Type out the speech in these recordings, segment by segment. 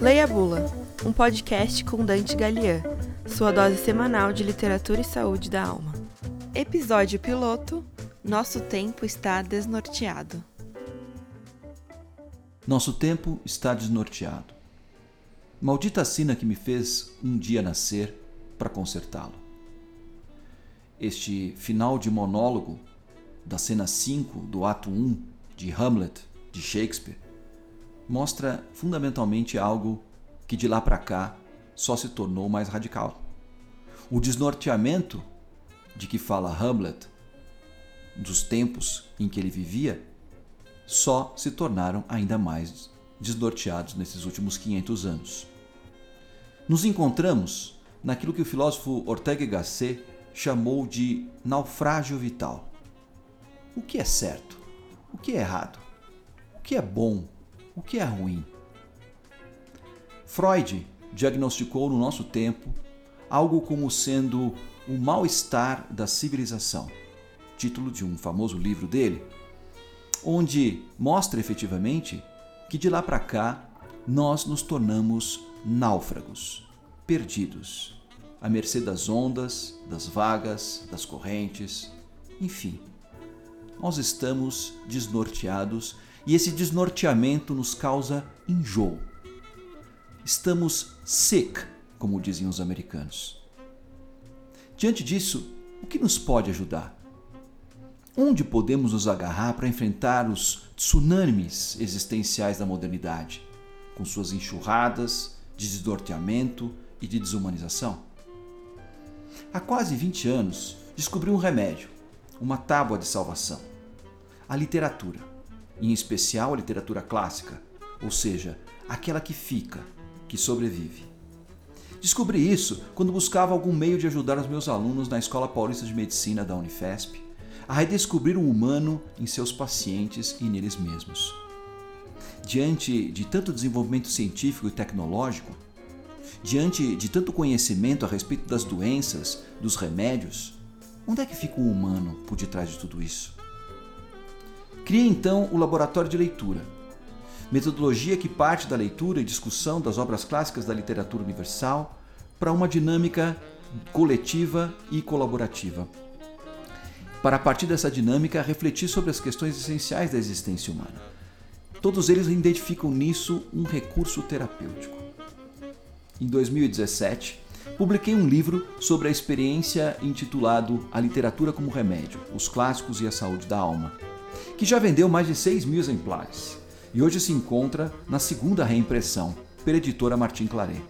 Leia a Bula, um podcast com Dante Galian, sua dose semanal de literatura e saúde da alma. Episódio piloto: Nosso tempo está desnorteado. Nosso tempo está desnorteado. Maldita sina que me fez um dia nascer para consertá-lo. Este final de monólogo da cena 5 do ato 1 de Hamlet de Shakespeare mostra fundamentalmente algo que de lá para cá só se tornou mais radical. O desnorteamento de que fala Hamlet, dos tempos em que ele vivia, só se tornaram ainda mais desnorteados nesses últimos 500 anos. Nos encontramos naquilo que o filósofo Ortega y Gasset chamou de naufrágio vital. O que é certo? O que é errado? O que é bom? O que é ruim? Freud diagnosticou no nosso tempo algo como sendo o mal-estar da civilização, título de um famoso livro dele, onde mostra efetivamente que de lá para cá nós nos tornamos náufragos, perdidos, à mercê das ondas, das vagas, das correntes, enfim. Nós estamos desnorteados e esse desnorteamento nos causa enjoo. Estamos sick, como dizem os americanos. Diante disso, o que nos pode ajudar? Onde podemos nos agarrar para enfrentar os tsunamis existenciais da modernidade, com suas enxurradas de desnorteamento e de desumanização? Há quase 20 anos, descobri um remédio, uma tábua de salvação: a literatura, em especial a literatura clássica, ou seja, aquela que fica, que sobrevive. Descobri isso quando buscava algum meio de ajudar os meus alunos na Escola Paulista de Medicina da Unifesp a redescobrir o humano em seus pacientes e neles mesmos. Diante de tanto desenvolvimento científico e tecnológico, diante de tanto conhecimento a respeito das doenças, dos remédios, onde é que fica o humano por detrás de tudo isso? Criei então o Laboratório de Leitura, metodologia que parte da leitura e discussão das obras clássicas da literatura universal para uma dinâmica coletiva e colaborativa. Para a partir dessa dinâmica refletir sobre as questões essenciais da existência humana. Todos eles identificam nisso um recurso terapêutico. Em 2017, publiquei um livro sobre a experiência intitulado A Literatura como Remédio: Os Clássicos e a Saúde da Alma, que já vendeu mais de 6 mil exemplares e hoje se encontra na segunda reimpressão, pela editora Martin Claret.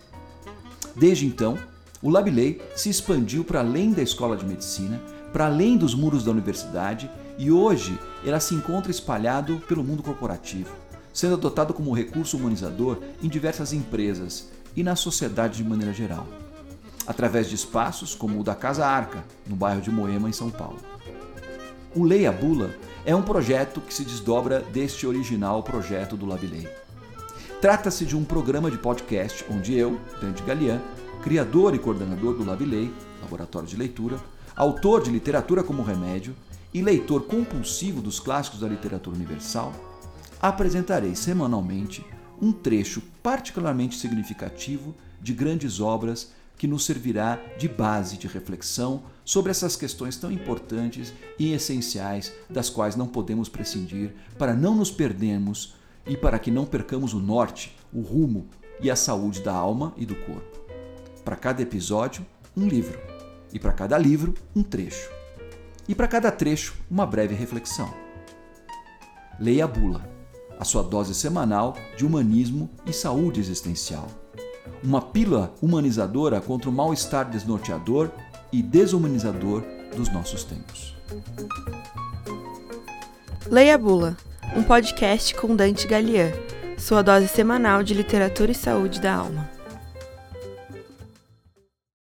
Desde então, o Labilei se expandiu para além da escola de medicina, para além dos muros da universidade e hoje ela se encontra espalhado pelo mundo corporativo, sendo adotado como recurso humanizador em diversas empresas e na sociedade de maneira geral, através de espaços como o da Casa Arca, no bairro de Moema, em São Paulo. O Leia Bula é um projeto que se desdobra deste original projeto do Labilei. Trata-se de um programa de podcast onde eu, Dante Galian, criador e coordenador do Labilei, Laboratório de Leitura, autor de Literatura como Remédio e leitor compulsivo dos clássicos da literatura universal, apresentarei semanalmente um trecho particularmente significativo de grandes obras que nos servirá de base de reflexão sobre essas questões tão importantes e essenciais das quais não podemos prescindir para não nos perdermos e para que não percamos o norte, o rumo e a saúde da alma e do corpo. Para cada episódio, um livro, e para cada livro, um trecho. E para cada trecho, uma breve reflexão. Leia a bula, a sua dose semanal de humanismo e saúde existencial uma pílula humanizadora contra o mal-estar desnorteador e desumanizador dos nossos tempos. Leia a Bula, um podcast com Dante Galian, sua dose semanal de literatura e saúde da alma.